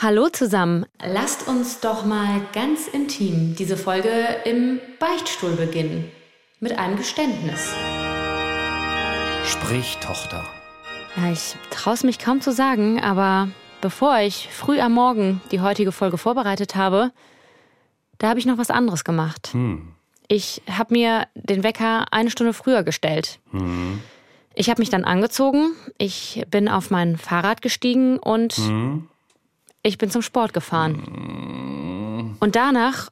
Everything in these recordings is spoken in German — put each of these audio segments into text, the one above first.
Hallo zusammen, lasst uns doch mal ganz intim diese Folge im Beichtstuhl beginnen. Mit einem Geständnis. Sprich, Tochter. Ja, ich traue es mich kaum zu sagen, aber bevor ich früh am Morgen die heutige Folge vorbereitet habe, da habe ich noch was anderes gemacht. Hm. Ich habe mir den Wecker eine Stunde früher gestellt. Hm. Ich habe mich dann angezogen, ich bin auf mein Fahrrad gestiegen und Hm. Ich bin zum Sport gefahren. Und danach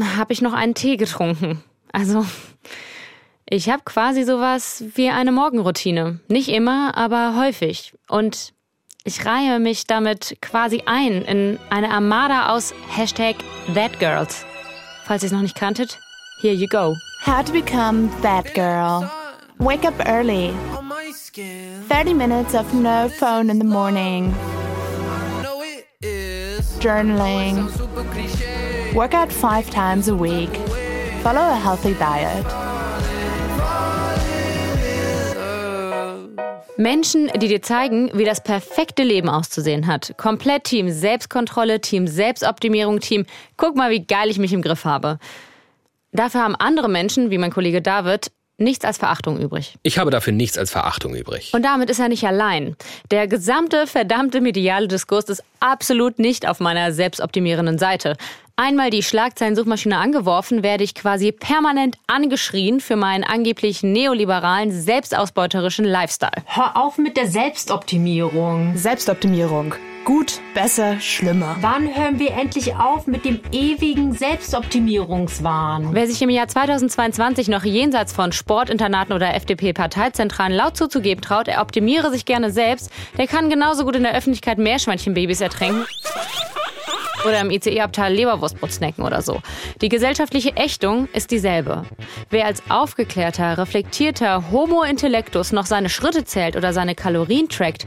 habe ich noch einen Tee getrunken. Also ich habe quasi sowas wie eine Morgenroutine. Nicht immer, aber häufig. Und ich reihe mich damit quasi ein in eine Armada aus Hashtag ThatGirls. Falls ihr es noch nicht kanntet, here you go. How to become that girl. Wake up early. 30 minutes of no phone in the morning. Journaling. Work out five times a week. Follow a healthy diet. Menschen, die dir zeigen, wie das perfekte Leben auszusehen hat. Komplett Team Selbstkontrolle, Team Selbstoptimierung, Team guck mal, wie geil ich mich im Griff habe. Dafür haben andere Menschen, wie mein Kollege David, nichts als Verachtung übrig. Ich habe dafür nichts als Verachtung übrig. Und damit ist er nicht allein. Der gesamte verdammte mediale Diskurs ist absolut nicht auf meiner selbstoptimierenden Seite. Einmal die Schlagzeilensuchmaschine angeworfen, werde ich quasi permanent angeschrien für meinen angeblich neoliberalen, selbstausbeuterischen Lifestyle. Hör auf mit der Selbstoptimierung. Selbstoptimierung. Gut, besser, schlimmer. Wann hören wir endlich auf mit dem ewigen Selbstoptimierungswahn? Wer sich im Jahr 2022 noch jenseits von Sportinternaten oder FDP-Parteizentralen laut zuzugeben traut, er optimiere sich gerne selbst, der kann genauso gut in der Öffentlichkeit Meerschweinchenbabys ertränken oder im ICE-Abteil Leberwurstbrot snacken oder so. Die gesellschaftliche Ächtung ist dieselbe. Wer als aufgeklärter, reflektierter Homo intellectus noch seine Schritte zählt oder seine Kalorien trackt,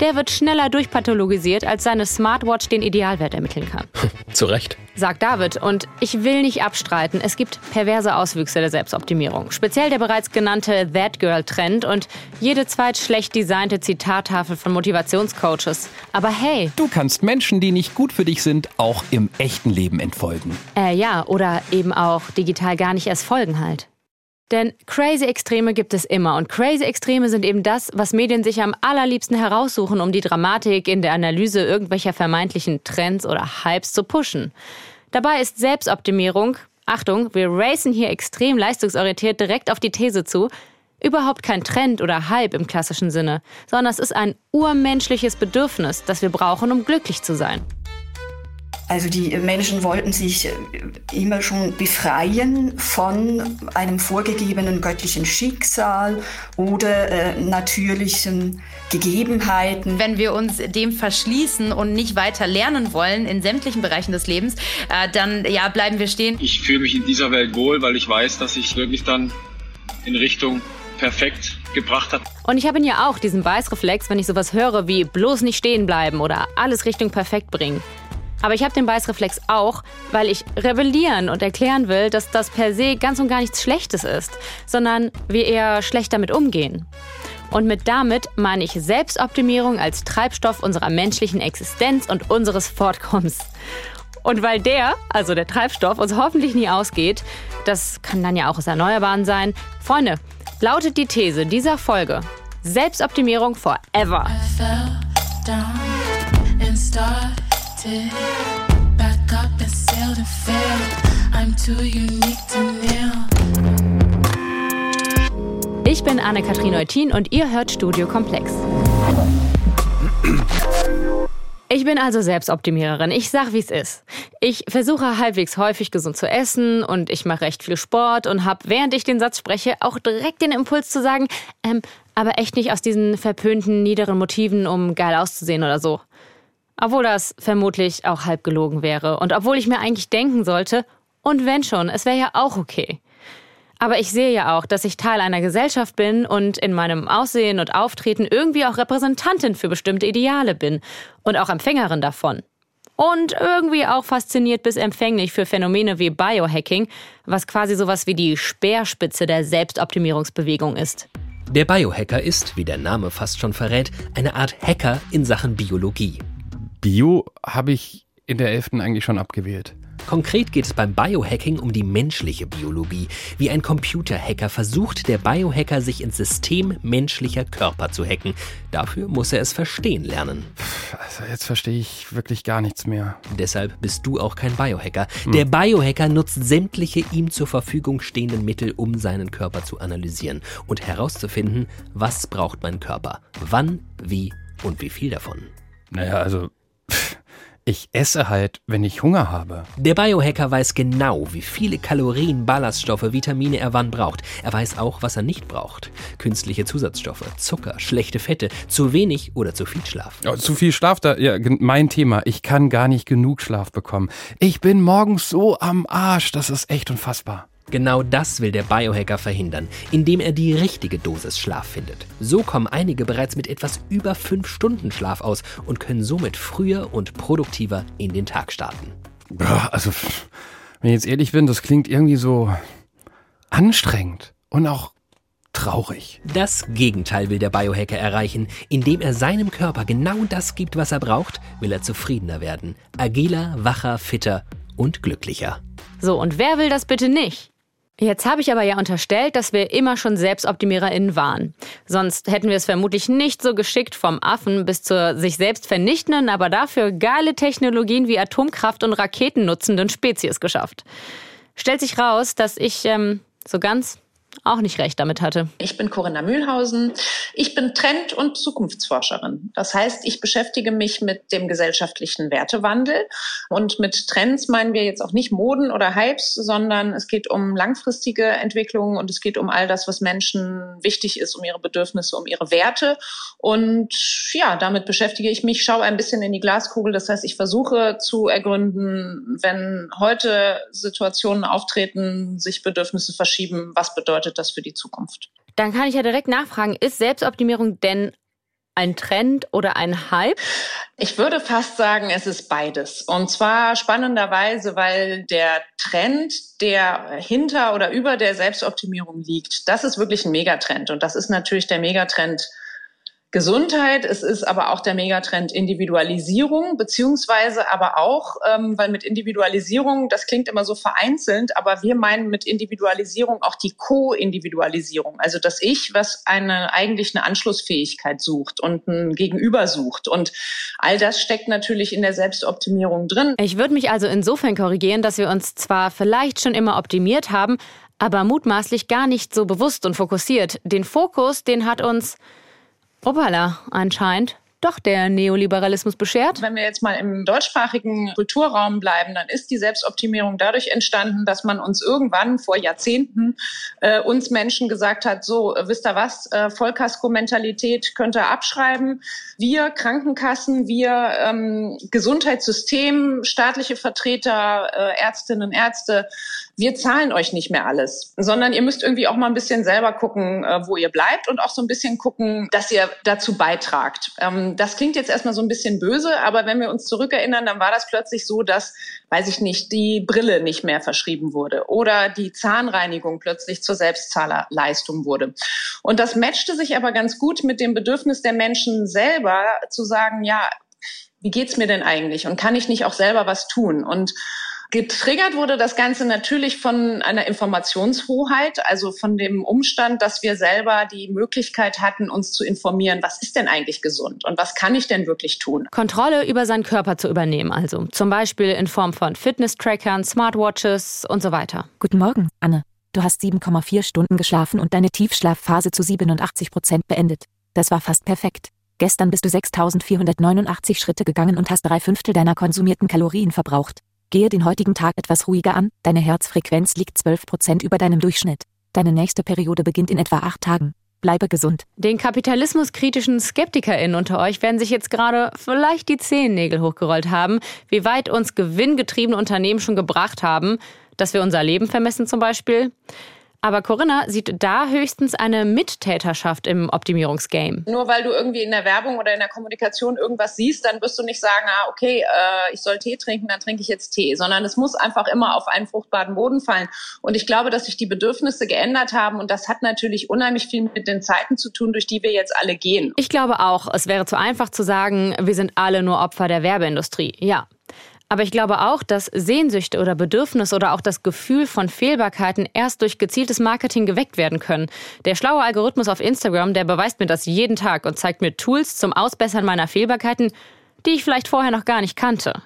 der wird schneller durchpathologisiert, als seine Smartwatch den Idealwert ermitteln kann. Zu Recht. Sagt David. Und ich will nicht abstreiten, es gibt perverse Auswüchse der Selbstoptimierung. Speziell der bereits genannte That Girl-Trend und jede zweit schlecht designte Zitattafel von Motivationscoaches. Aber hey, Du kannst Menschen, die nicht gut für dich sind, auch im echten Leben entfolgen. Äh, ja, oder eben auch digital gar nicht erst folgen halt. Denn crazy Extreme gibt es immer und crazy Extreme sind eben das, was Medien sich am allerliebsten heraussuchen, um die Dramatik in der Analyse irgendwelcher vermeintlichen Trends oder Hypes zu pushen. Dabei ist Selbstoptimierung, Achtung, wir racen hier extrem leistungsorientiert direkt auf die These zu, überhaupt kein Trend oder Hype im klassischen Sinne, sondern es ist ein urmenschliches Bedürfnis, das wir brauchen, um glücklich zu sein. Also die Menschen wollten sich immer schon befreien von einem vorgegebenen göttlichen Schicksal oder äh, natürlichen Gegebenheiten. Wenn wir uns dem verschließen und nicht weiter lernen wollen in sämtlichen Bereichen des Lebens, äh, dann ja, bleiben wir stehen. Ich fühle mich in dieser Welt wohl, weil ich weiß, dass ich wirklich dann in Richtung perfekt gebracht habe. Und ich habe ihn ja auch, diesen Beißreflex, wenn ich sowas höre wie bloß nicht stehen bleiben oder alles Richtung perfekt bringen. Aber ich habe den Beißreflex auch, weil ich rebellieren und erklären will, dass das per se ganz und gar nichts Schlechtes ist, sondern wir eher schlecht damit umgehen. Und mit damit meine ich Selbstoptimierung als Treibstoff unserer menschlichen Existenz und unseres Fortkommens. Und weil der, also der Treibstoff, uns hoffentlich nie ausgeht, das kann dann ja auch aus Erneuerbaren sein, Freunde, lautet die These dieser Folge. Selbstoptimierung forever. Ich bin Anne-Kathrin Eutin und ihr hört Studio Komplex. Ich bin also Selbstoptimiererin. Ich sag, wie es ist. Ich versuche halbwegs häufig gesund zu essen und ich mache recht viel Sport und habe, während ich den Satz spreche, auch direkt den Impuls zu sagen, ähm, aber echt nicht aus diesen verpönten, niederen Motiven, um geil auszusehen oder so. Obwohl das vermutlich auch halb gelogen wäre und obwohl ich mir eigentlich denken sollte, und wenn schon, es wäre ja auch okay. Aber ich sehe ja auch, dass ich Teil einer Gesellschaft bin und in meinem Aussehen und Auftreten irgendwie auch Repräsentantin für bestimmte Ideale bin und auch Empfängerin davon. Und irgendwie auch fasziniert bis empfänglich für Phänomene wie Biohacking, was quasi sowas wie die Speerspitze der Selbstoptimierungsbewegung ist. Der Biohacker ist, wie der Name fast schon verrät, eine Art Hacker in Sachen Biologie. Bio habe ich in der 11. eigentlich schon abgewählt. Konkret geht es beim Biohacking um die menschliche Biologie. Wie ein Computerhacker versucht der Biohacker, sich ins System menschlicher Körper zu hacken. Dafür muss er es verstehen lernen. Also jetzt verstehe ich wirklich gar nichts mehr. Deshalb bist du auch kein Biohacker. Der Biohacker nutzt sämtliche ihm zur Verfügung stehenden Mittel, um seinen Körper zu analysieren und herauszufinden, was braucht mein Körper, wann, wie und wie viel davon. Naja, also pff, ich esse halt, wenn ich Hunger habe. Der Biohacker weiß genau, wie viele Kalorien, Ballaststoffe, Vitamine er wann braucht. Er weiß auch, was er nicht braucht. Künstliche Zusatzstoffe, Zucker, schlechte Fette, zu wenig oder zu viel Schlaf. Oh, zu viel Schlaf, da, ja, mein Thema. Ich kann gar nicht genug Schlaf bekommen. Ich bin morgens so am Arsch, das ist echt unfassbar. Genau das will der Biohacker verhindern, indem er die richtige Dosis Schlaf findet. So kommen einige bereits mit etwas über 5 Stunden Schlaf aus und können somit früher und produktiver in den Tag starten. Also, wenn ich jetzt ehrlich bin, das klingt irgendwie so anstrengend und auch traurig. Das Gegenteil will der Biohacker erreichen. Indem er seinem Körper genau das gibt, was er braucht, will er zufriedener werden. Agiler, wacher, fitter und glücklicher. So, und wer will das bitte nicht? Jetzt habe ich aber ja unterstellt, dass wir immer schon SelbstoptimiererInnen waren. Sonst hätten wir es vermutlich nicht so geschickt vom Affen bis zur sich selbst vernichtenden, aber dafür geile Technologien wie Atomkraft und Raketen nutzenden Spezies geschafft. Stellt sich raus, dass ich ähm, so ganz auch nicht recht damit hatte. Ich bin Corinna Mühlhausen. Ich bin Trend- und Zukunftsforscherin. Das heißt, ich beschäftige mich mit dem gesellschaftlichen Wertewandel. Und mit Trends meinen wir jetzt auch nicht Moden oder Hypes, sondern es geht um langfristige Entwicklungen und es geht um all das, was Menschen wichtig ist, um ihre Bedürfnisse, um ihre Werte. Und ja, damit beschäftige ich mich, schaue ein bisschen in die Glaskugel. Das heißt, ich versuche zu ergründen, wenn heute Situationen auftreten, sich Bedürfnisse verschieben, was bedeutet das für die Zukunft? Dann kann ich ja direkt nachfragen, ist Selbstoptimierung denn ein Trend oder ein Hype? Ich würde fast sagen, es ist beides. Und zwar spannenderweise, weil der Trend, der hinter oder über der Selbstoptimierung liegt, das ist wirklich ein Megatrend. Und das ist natürlich der Megatrend Gesundheit, es ist aber auch der Megatrend Individualisierung, beziehungsweise aber auch, ähm, weil mit Individualisierung, das klingt immer so vereinzelt, aber wir meinen mit Individualisierung auch die Co-Individualisierung, also das Ich, was eine eigentlich eine Anschlussfähigkeit sucht und ein Gegenüber sucht. Und all das steckt natürlich in der Selbstoptimierung drin. Ich würde mich also insofern korrigieren, dass wir uns zwar vielleicht schon immer optimiert haben, aber mutmaßlich gar nicht so bewusst und fokussiert. Den Fokus, den hat uns Opala anscheinend doch der Neoliberalismus beschert. Wenn wir jetzt mal im deutschsprachigen Kulturraum bleiben, dann ist die Selbstoptimierung dadurch entstanden, dass man uns irgendwann vor Jahrzehnten äh, uns Menschen gesagt hat, so, äh, wisst ihr was, äh, Vollkasko-Mentalität könnt ihr abschreiben. Wir Krankenkassen, wir ähm, Gesundheitssystem, staatliche Vertreter, äh, Ärztinnen, Ärzte, wir zahlen euch nicht mehr alles, sondern ihr müsst irgendwie auch mal ein bisschen selber gucken, äh, wo ihr bleibt und auch so ein bisschen gucken, dass ihr dazu beitragt. Ähm, das klingt jetzt erstmal so ein bisschen böse, aber wenn wir uns zurückerinnern, dann war das plötzlich so, dass, weiß ich nicht, die Brille nicht mehr verschrieben wurde oder die Zahnreinigung plötzlich zur Selbstzahlerleistung wurde. Und das matchte sich aber ganz gut mit dem Bedürfnis der Menschen selber zu sagen, ja, wie geht's mir denn eigentlich und kann ich nicht auch selber was tun? Und Getriggert wurde das Ganze natürlich von einer Informationshoheit, also von dem Umstand, dass wir selber die Möglichkeit hatten, uns zu informieren, was ist denn eigentlich gesund und was kann ich denn wirklich tun. Kontrolle über seinen Körper zu übernehmen, also zum Beispiel in Form von Fitness-Trackern, Smartwatches und so weiter. Guten Morgen, Anne. Du hast 7,4 Stunden geschlafen und deine Tiefschlafphase zu 87 Prozent beendet. Das war fast perfekt. Gestern bist du 6489 Schritte gegangen und hast drei Fünftel deiner konsumierten Kalorien verbraucht. Gehe den heutigen Tag etwas ruhiger an, deine Herzfrequenz liegt 12 Prozent über deinem Durchschnitt. Deine nächste Periode beginnt in etwa acht Tagen. Bleibe gesund. Den kapitalismuskritischen SkeptikerInnen unter euch werden sich jetzt gerade vielleicht die Zehennägel hochgerollt haben, wie weit uns gewinngetriebene Unternehmen schon gebracht haben, dass wir unser Leben vermessen zum Beispiel. Aber Corinna sieht da höchstens eine Mittäterschaft im Optimierungsgame. Nur weil du irgendwie in der Werbung oder in der Kommunikation irgendwas siehst, dann wirst du nicht sagen, ah, okay, äh, ich soll Tee trinken, dann trinke ich jetzt Tee, sondern es muss einfach immer auf einen fruchtbaren Boden fallen. Und ich glaube, dass sich die Bedürfnisse geändert haben und das hat natürlich unheimlich viel mit den Zeiten zu tun, durch die wir jetzt alle gehen. Ich glaube auch, es wäre zu einfach zu sagen, wir sind alle nur Opfer der Werbeindustrie. Ja, aber ich glaube auch, dass Sehnsüchte oder Bedürfnisse oder auch das Gefühl von Fehlbarkeiten erst durch gezieltes Marketing geweckt werden können. Der schlaue Algorithmus auf Instagram, der beweist mir das jeden Tag und zeigt mir Tools zum Ausbessern meiner Fehlbarkeiten, die ich vielleicht vorher noch gar nicht kannte.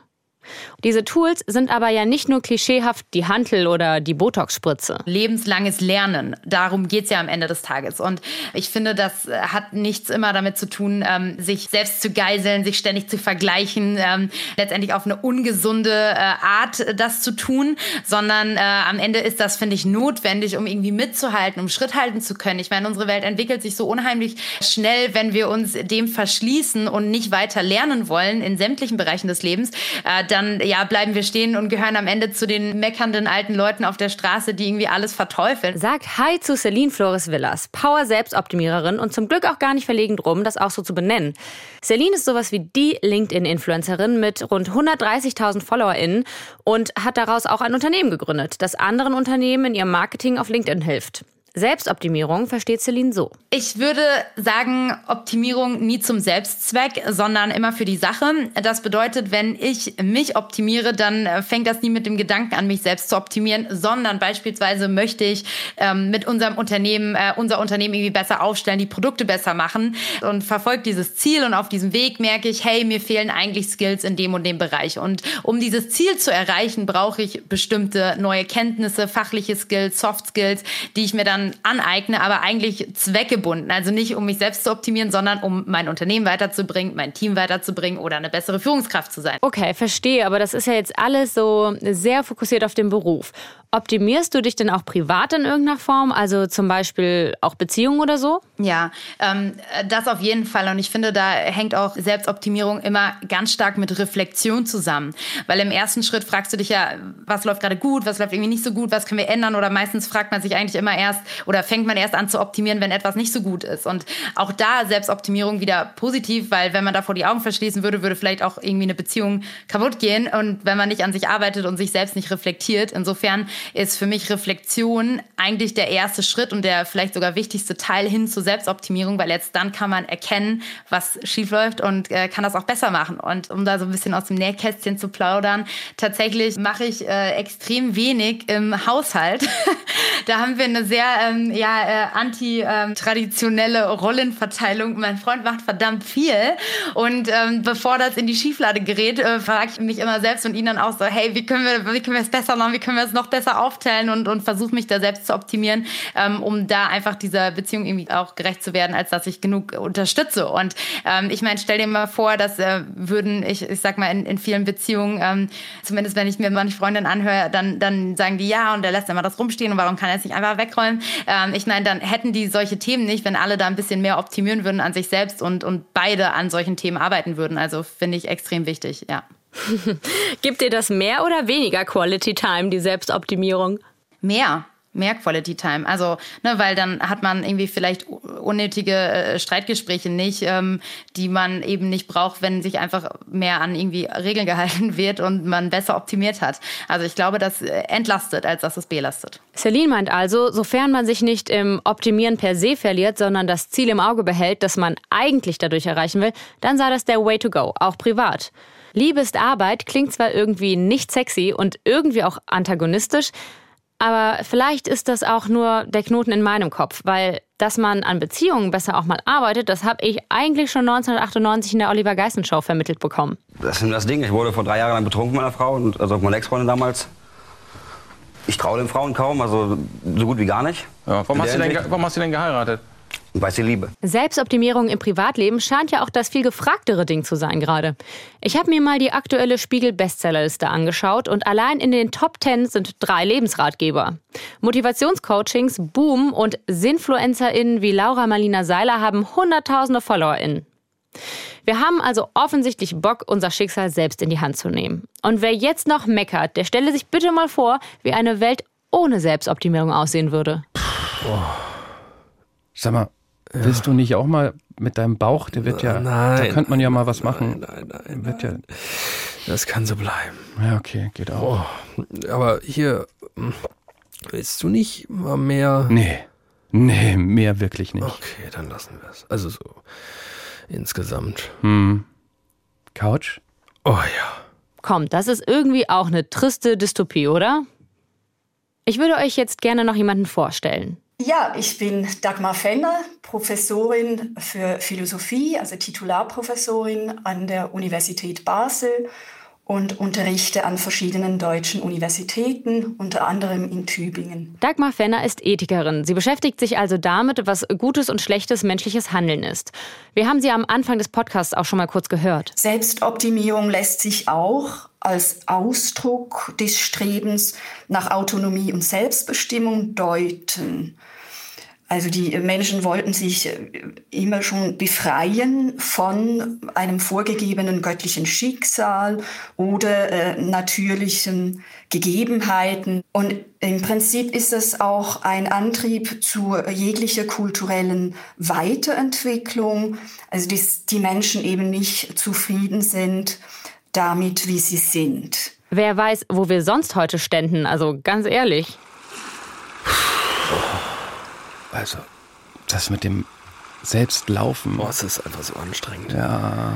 Diese Tools sind aber ja nicht nur klischeehaft die Hantel oder die Botox-Spritze. Lebenslanges Lernen, darum geht es ja am Ende des Tages. Und ich finde, das hat nichts immer damit zu tun, ähm, sich selbst zu geiseln, sich ständig zu vergleichen, ähm, letztendlich auf eine ungesunde äh, Art das zu tun, sondern äh, am Ende ist das, finde ich, notwendig, um irgendwie mitzuhalten, um Schritt halten zu können. Ich meine, unsere Welt entwickelt sich so unheimlich schnell, wenn wir uns dem verschließen und nicht weiter lernen wollen in sämtlichen Bereichen des Lebens. Äh, dann ja, bleiben wir stehen und gehören am Ende zu den meckernden alten Leuten auf der Straße, die irgendwie alles verteufeln. Sagt Hi zu Celine Flores Villas, Power-Selbstoptimiererin und zum Glück auch gar nicht verlegen drum, das auch so zu benennen. Celine ist sowas wie die LinkedIn-Influencerin mit rund 130.000 FollowerInnen und hat daraus auch ein Unternehmen gegründet, das anderen Unternehmen in ihrem Marketing auf LinkedIn hilft. Selbstoptimierung versteht Celine so. Ich würde sagen, Optimierung nie zum Selbstzweck, sondern immer für die Sache. Das bedeutet, wenn ich mich optimiere, dann äh, fängt das nie mit dem Gedanken an, mich selbst zu optimieren, sondern beispielsweise möchte ich ähm, mit unserem Unternehmen, äh, unser Unternehmen irgendwie besser aufstellen, die Produkte besser machen und verfolge dieses Ziel und auf diesem Weg merke ich, hey, mir fehlen eigentlich Skills in dem und dem Bereich. Und um dieses Ziel zu erreichen, brauche ich bestimmte neue Kenntnisse, fachliche Skills, Soft Skills, die ich mir dann dann aneigne, aber eigentlich zweckgebunden. Also nicht, um mich selbst zu optimieren, sondern um mein Unternehmen weiterzubringen, mein Team weiterzubringen oder eine bessere Führungskraft zu sein. Okay, verstehe, aber das ist ja jetzt alles so sehr fokussiert auf den Beruf. Optimierst du dich denn auch privat in irgendeiner Form? Also zum Beispiel auch Beziehungen oder so? Ja, ähm, das auf jeden Fall. Und ich finde, da hängt auch Selbstoptimierung immer ganz stark mit Reflexion zusammen. Weil im ersten Schritt fragst du dich ja, was läuft gerade gut, was läuft irgendwie nicht so gut, was können wir ändern? Oder meistens fragt man sich eigentlich immer erst oder fängt man erst an zu optimieren, wenn etwas nicht so gut ist. Und auch da Selbstoptimierung wieder positiv, weil wenn man davor die Augen verschließen würde, würde vielleicht auch irgendwie eine Beziehung kaputt gehen. Und wenn man nicht an sich arbeitet und sich selbst nicht reflektiert, insofern ist für mich Reflexion eigentlich der erste Schritt und der vielleicht sogar wichtigste Teil hin zur Selbstoptimierung, weil jetzt dann kann man erkennen, was schief läuft und äh, kann das auch besser machen. Und um da so ein bisschen aus dem Nähkästchen zu plaudern, tatsächlich mache ich äh, extrem wenig im Haushalt. da haben wir eine sehr ähm, ja, äh, anti-traditionelle ähm, Rollenverteilung. Mein Freund macht verdammt viel und ähm, bevor das in die Schieflade gerät, äh, frage ich mich immer selbst und ihn dann auch so, hey, wie können wir, wie können wir es besser machen, wie können wir es noch besser besser aufteilen und, und versuche mich da selbst zu optimieren, ähm, um da einfach dieser Beziehung irgendwie auch gerecht zu werden, als dass ich genug unterstütze. Und ähm, ich meine, stell dir mal vor, dass äh, würden, ich, ich sag mal, in, in vielen Beziehungen, ähm, zumindest wenn ich mir meine Freundin anhöre, dann, dann sagen die ja und der lässt immer das rumstehen und warum kann er es nicht einfach wegräumen? Ähm, ich meine, dann hätten die solche Themen nicht, wenn alle da ein bisschen mehr optimieren würden an sich selbst und, und beide an solchen Themen arbeiten würden. Also finde ich extrem wichtig, ja. Gibt dir das mehr oder weniger Quality Time, die Selbstoptimierung? Mehr mehr Quality Time. Also, ne, weil dann hat man irgendwie vielleicht unnötige äh, Streitgespräche nicht, ähm, die man eben nicht braucht, wenn sich einfach mehr an irgendwie Regeln gehalten wird und man besser optimiert hat. Also ich glaube, das entlastet, als dass es belastet. Celine meint also, sofern man sich nicht im Optimieren per se verliert, sondern das Ziel im Auge behält, das man eigentlich dadurch erreichen will, dann sei das der Way to go, auch privat. Liebe ist Arbeit klingt zwar irgendwie nicht sexy und irgendwie auch antagonistisch, aber vielleicht ist das auch nur der Knoten in meinem Kopf, weil dass man an Beziehungen besser auch mal arbeitet, das habe ich eigentlich schon 1998 in der Oliver Geissen Show vermittelt bekommen. Das ist das Ding. Ich wurde vor drei Jahren lang betrunken mit meiner Frau, und, also meine Ex-Freundin damals. Ich traue den Frauen kaum, also so gut wie gar nicht. Ja, warum, hast denn, warum hast du denn geheiratet? Weil sie liebe. Selbstoptimierung im Privatleben scheint ja auch das viel gefragtere Ding zu sein gerade. Ich habe mir mal die aktuelle Spiegel-Bestsellerliste angeschaut und allein in den Top 10 sind drei Lebensratgeber. Motivationscoachings boomen und SinfluencerInnen wie Laura Marlina Seiler haben hunderttausende FollowerInnen. Wir haben also offensichtlich Bock, unser Schicksal selbst in die Hand zu nehmen. Und wer jetzt noch meckert, der stelle sich bitte mal vor, wie eine Welt ohne Selbstoptimierung aussehen würde. Sag mal, willst du nicht auch mal mit deinem Bauch, der wird ja, da Nein, könnte man ja mal was machen. Nein, nein, Wird ja, Das kann so bleiben. ja, okay, geht auch. Oh, aber hier, hm, willst du nicht mal mehr? Nee, nee, mehr wirklich nicht. Okay, dann lassen wir es. Also so insgesamt. Hm. Couch? Oh ja. Komm, das ist irgendwie auch eine triste Dystopie, oder? Ich würde euch jetzt gerne noch jemanden vorstellen. Ja, ich bin Dagmar Fenner, Professorin für Philosophie, also Titularprofessorin an der Universität Basel und unterrichte an verschiedenen deutschen Universitäten, unter anderem in Tübingen. Dagmar Fenner ist Ethikerin. Sie beschäftigt sich also damit, was gutes und schlechtes menschliches Handeln ist. Wir haben sie am Anfang des Podcasts auch schon mal kurz gehört. Selbstoptimierung lässt sich auch als Ausdruck des Strebens nach Autonomie und Selbstbestimmung deuten. Also die Menschen wollten sich immer schon befreien von einem vorgegebenen göttlichen Schicksal oder äh, natürlichen Gegebenheiten. Und im Prinzip ist es auch ein Antrieb zu jeglicher kulturellen Weiterentwicklung. Also dass die Menschen eben nicht zufrieden sind damit, wie sie sind. Wer weiß, wo wir sonst heute ständen, also ganz ehrlich. Also, das mit dem Selbstlaufen. Boah, es ist einfach so anstrengend. Ja.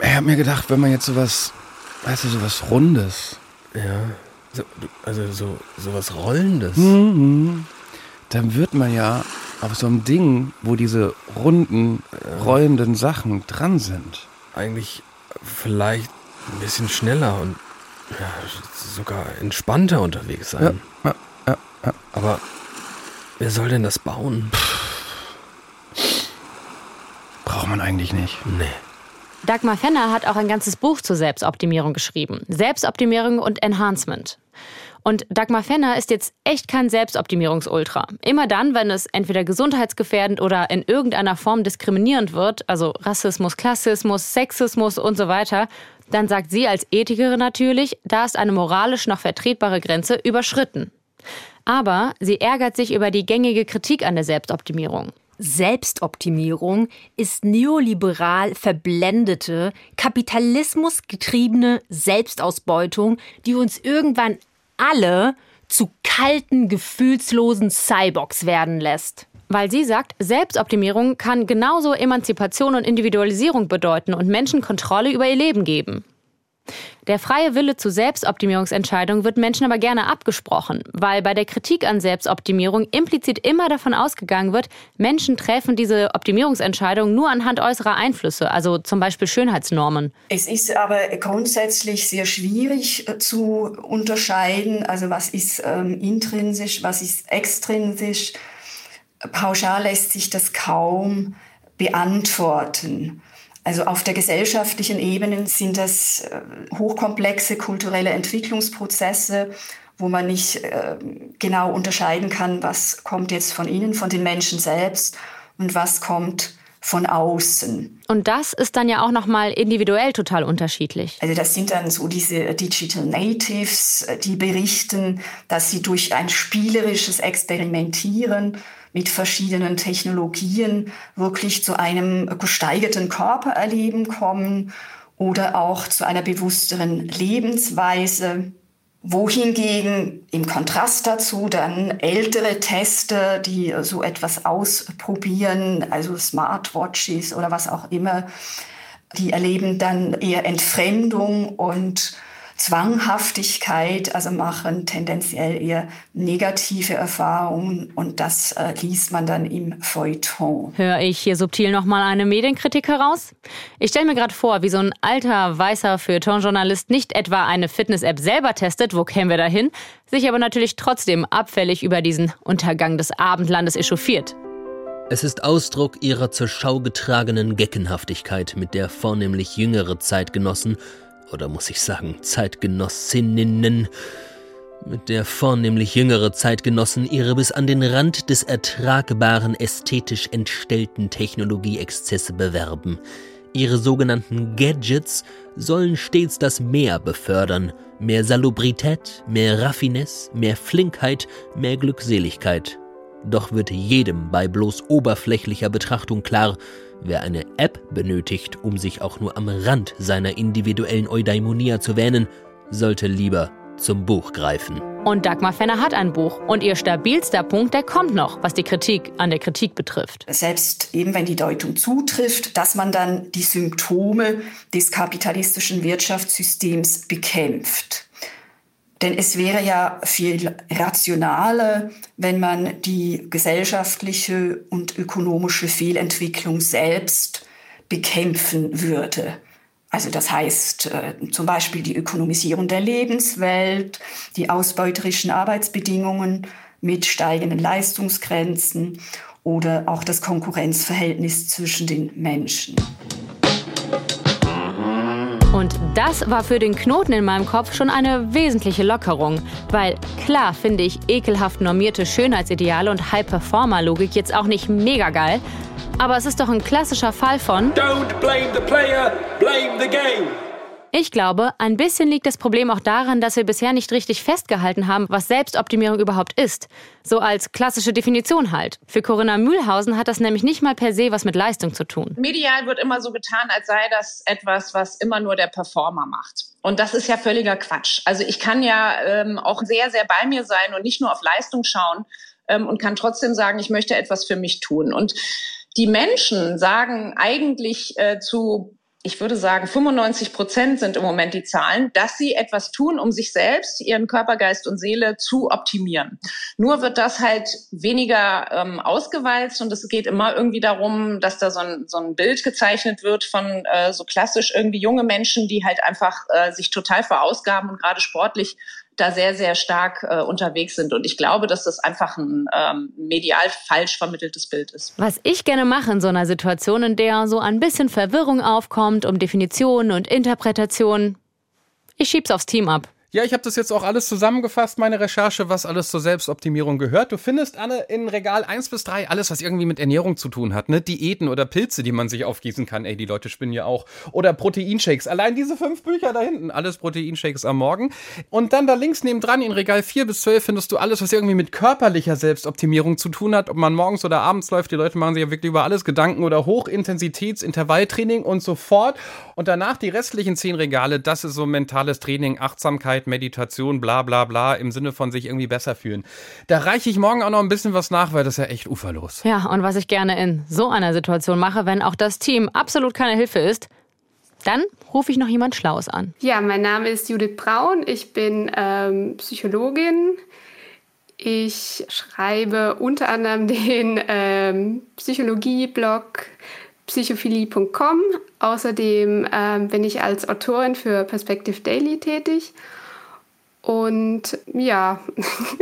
Ich habe mir gedacht, wenn man jetzt sowas, weißt du, sowas Rundes. Ja. So, also so sowas Rollendes. Mhm. Dann wird man ja auf so einem Ding, wo diese runden, rollenden Sachen dran sind. Eigentlich vielleicht ein bisschen schneller und ja, sogar entspannter unterwegs sein. Ja, ja, ja. Aber wer soll denn das bauen? Braucht man eigentlich nicht. Nee. Dagmar Fenner hat auch ein ganzes Buch zur Selbstoptimierung geschrieben. Selbstoptimierung und Enhancement. Und Dagmar Fenner ist jetzt echt kein Selbstoptimierungsultra. Immer dann, wenn es entweder gesundheitsgefährdend oder in irgendeiner Form diskriminierend wird, also Rassismus, Klassismus, Sexismus und so weiter, dann sagt sie als Ethikerin natürlich, da ist eine moralisch noch vertretbare Grenze überschritten. Aber sie ärgert sich über die gängige Kritik an der Selbstoptimierung. Selbstoptimierung ist neoliberal verblendete, kapitalismusgetriebene Selbstausbeutung, die uns irgendwann alle zu kalten, gefühlslosen Cyborgs werden lässt. Weil sie sagt, Selbstoptimierung kann genauso Emanzipation und Individualisierung bedeuten und Menschen Kontrolle über ihr Leben geben. Der freie Wille zu Selbstoptimierungsentscheidungen wird Menschen aber gerne abgesprochen, weil bei der Kritik an Selbstoptimierung implizit immer davon ausgegangen wird, Menschen treffen diese Optimierungsentscheidungen nur anhand äußerer Einflüsse, also zum Beispiel Schönheitsnormen. Es ist aber grundsätzlich sehr schwierig äh, zu unterscheiden, also was ist ähm, intrinsisch, was ist extrinsisch. Pauschal lässt sich das kaum beantworten. Also auf der gesellschaftlichen Ebene sind das äh, hochkomplexe kulturelle Entwicklungsprozesse, wo man nicht äh, genau unterscheiden kann, was kommt jetzt von innen, von den Menschen selbst und was kommt von außen. Und das ist dann ja auch noch mal individuell total unterschiedlich. Also das sind dann so diese Digital Natives, äh, die berichten, dass sie durch ein spielerisches Experimentieren mit verschiedenen Technologien wirklich zu einem gesteigerten Körpererleben kommen oder auch zu einer bewussteren Lebensweise. Wohingegen im Kontrast dazu dann ältere Tester, die so etwas ausprobieren, also Smartwatches oder was auch immer, die erleben dann eher Entfremdung und Zwanghaftigkeit, also machen tendenziell eher negative Erfahrungen und das äh, liest man dann im Feuilleton. Höre ich hier subtil nochmal eine Medienkritik heraus? Ich stelle mir gerade vor, wie so ein alter, weißer Feuilleton-Journalist nicht etwa eine Fitness-App selber testet, wo kämen wir dahin, sich aber natürlich trotzdem abfällig über diesen Untergang des Abendlandes echauffiert. Es ist Ausdruck ihrer zur Schau getragenen Geckenhaftigkeit, mit der vornehmlich jüngere Zeitgenossen oder muss ich sagen Zeitgenossinnen, mit der vornehmlich jüngere Zeitgenossen ihre bis an den Rand des Ertragbaren ästhetisch entstellten Technologieexzesse bewerben. Ihre sogenannten Gadgets sollen stets das Mehr befördern. Mehr Salubrität, mehr Raffinesse, mehr Flinkheit, mehr Glückseligkeit. Doch wird jedem bei bloß oberflächlicher Betrachtung klar, wer eine App benötigt, um sich auch nur am Rand seiner individuellen Eudaimonia zu wähnen, sollte lieber zum Buch greifen. Und Dagmar Fenner hat ein Buch. Und ihr stabilster Punkt, der kommt noch, was die Kritik an der Kritik betrifft. Selbst eben wenn die Deutung zutrifft, dass man dann die Symptome des kapitalistischen Wirtschaftssystems bekämpft. Denn es wäre ja viel rationaler, wenn man die gesellschaftliche und ökonomische Fehlentwicklung selbst bekämpfen würde. Also das heißt äh, zum Beispiel die Ökonomisierung der Lebenswelt, die ausbeuterischen Arbeitsbedingungen mit steigenden Leistungsgrenzen oder auch das Konkurrenzverhältnis zwischen den Menschen. Und das war für den Knoten in meinem Kopf schon eine wesentliche Lockerung. Weil klar finde ich ekelhaft normierte Schönheitsideale und High-Performer-Logik jetzt auch nicht mega geil. Aber es ist doch ein klassischer Fall von Don't blame the player, blame the game. Ich glaube, ein bisschen liegt das Problem auch daran, dass wir bisher nicht richtig festgehalten haben, was Selbstoptimierung überhaupt ist. So als klassische Definition halt. Für Corinna Mühlhausen hat das nämlich nicht mal per se was mit Leistung zu tun. Medial wird immer so getan, als sei das etwas, was immer nur der Performer macht. Und das ist ja völliger Quatsch. Also ich kann ja ähm, auch sehr, sehr bei mir sein und nicht nur auf Leistung schauen ähm, und kann trotzdem sagen, ich möchte etwas für mich tun. Und die Menschen sagen eigentlich äh, zu ich würde sagen, 95 Prozent sind im Moment die Zahlen, dass sie etwas tun, um sich selbst, ihren Körper, Geist und Seele zu optimieren. Nur wird das halt weniger ähm, ausgewalzt und es geht immer irgendwie darum, dass da so ein, so ein Bild gezeichnet wird von äh, so klassisch irgendwie junge Menschen, die halt einfach äh, sich total verausgaben und gerade sportlich da sehr, sehr stark äh, unterwegs sind. Und ich glaube, dass das einfach ein ähm, medial falsch vermitteltes Bild ist. Was ich gerne mache in so einer Situation, in der so ein bisschen Verwirrung aufkommt um Definitionen und Interpretationen, ich schieb's aufs Team ab. Ja, ich habe das jetzt auch alles zusammengefasst, meine Recherche, was alles zur Selbstoptimierung gehört. Du findest, Anne, in Regal 1 bis 3 alles, was irgendwie mit Ernährung zu tun hat. Ne? Diäten oder Pilze, die man sich aufgießen kann. Ey, die Leute spinnen ja auch. Oder Proteinshakes. Allein diese fünf Bücher da hinten. Alles Proteinshakes am Morgen. Und dann da links nebendran in Regal 4 bis 12 findest du alles, was irgendwie mit körperlicher Selbstoptimierung zu tun hat. Ob man morgens oder abends läuft. Die Leute machen sich ja wirklich über alles Gedanken. Oder Hochintensitäts-Intervalltraining und so fort. Und danach die restlichen zehn Regale. Das ist so mentales Training, Achtsamkeit, Meditation, bla bla bla, im Sinne von sich irgendwie besser fühlen. Da reiche ich morgen auch noch ein bisschen was nach, weil das ist ja echt uferlos. Ja, und was ich gerne in so einer Situation mache, wenn auch das Team absolut keine Hilfe ist, dann rufe ich noch jemand Schlaues an. Ja, mein Name ist Judith Braun. Ich bin ähm, Psychologin. Ich schreibe unter anderem den ähm, Psychologie-Blog psychophilie.com. Außerdem ähm, bin ich als Autorin für Perspective Daily tätig. Und ja,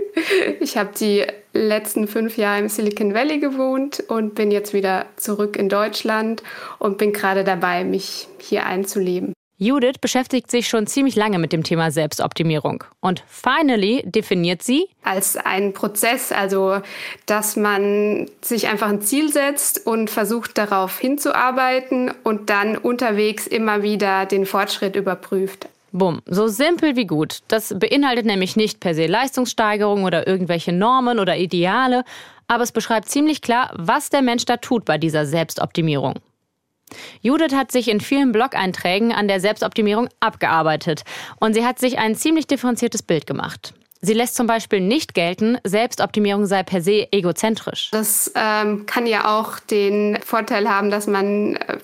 ich habe die letzten fünf Jahre im Silicon Valley gewohnt und bin jetzt wieder zurück in Deutschland und bin gerade dabei, mich hier einzuleben. Judith beschäftigt sich schon ziemlich lange mit dem Thema Selbstoptimierung. Und finally definiert sie als einen Prozess, also dass man sich einfach ein Ziel setzt und versucht darauf hinzuarbeiten und dann unterwegs immer wieder den Fortschritt überprüft. Bumm, so simpel wie gut. Das beinhaltet nämlich nicht per se Leistungssteigerung oder irgendwelche Normen oder Ideale, aber es beschreibt ziemlich klar, was der Mensch da tut bei dieser Selbstoptimierung. Judith hat sich in vielen Blog-Einträgen an der Selbstoptimierung abgearbeitet und sie hat sich ein ziemlich differenziertes Bild gemacht. Sie lässt zum Beispiel nicht gelten, Selbstoptimierung sei per se egozentrisch. Das ähm, kann ja auch den Vorteil haben, dass man äh,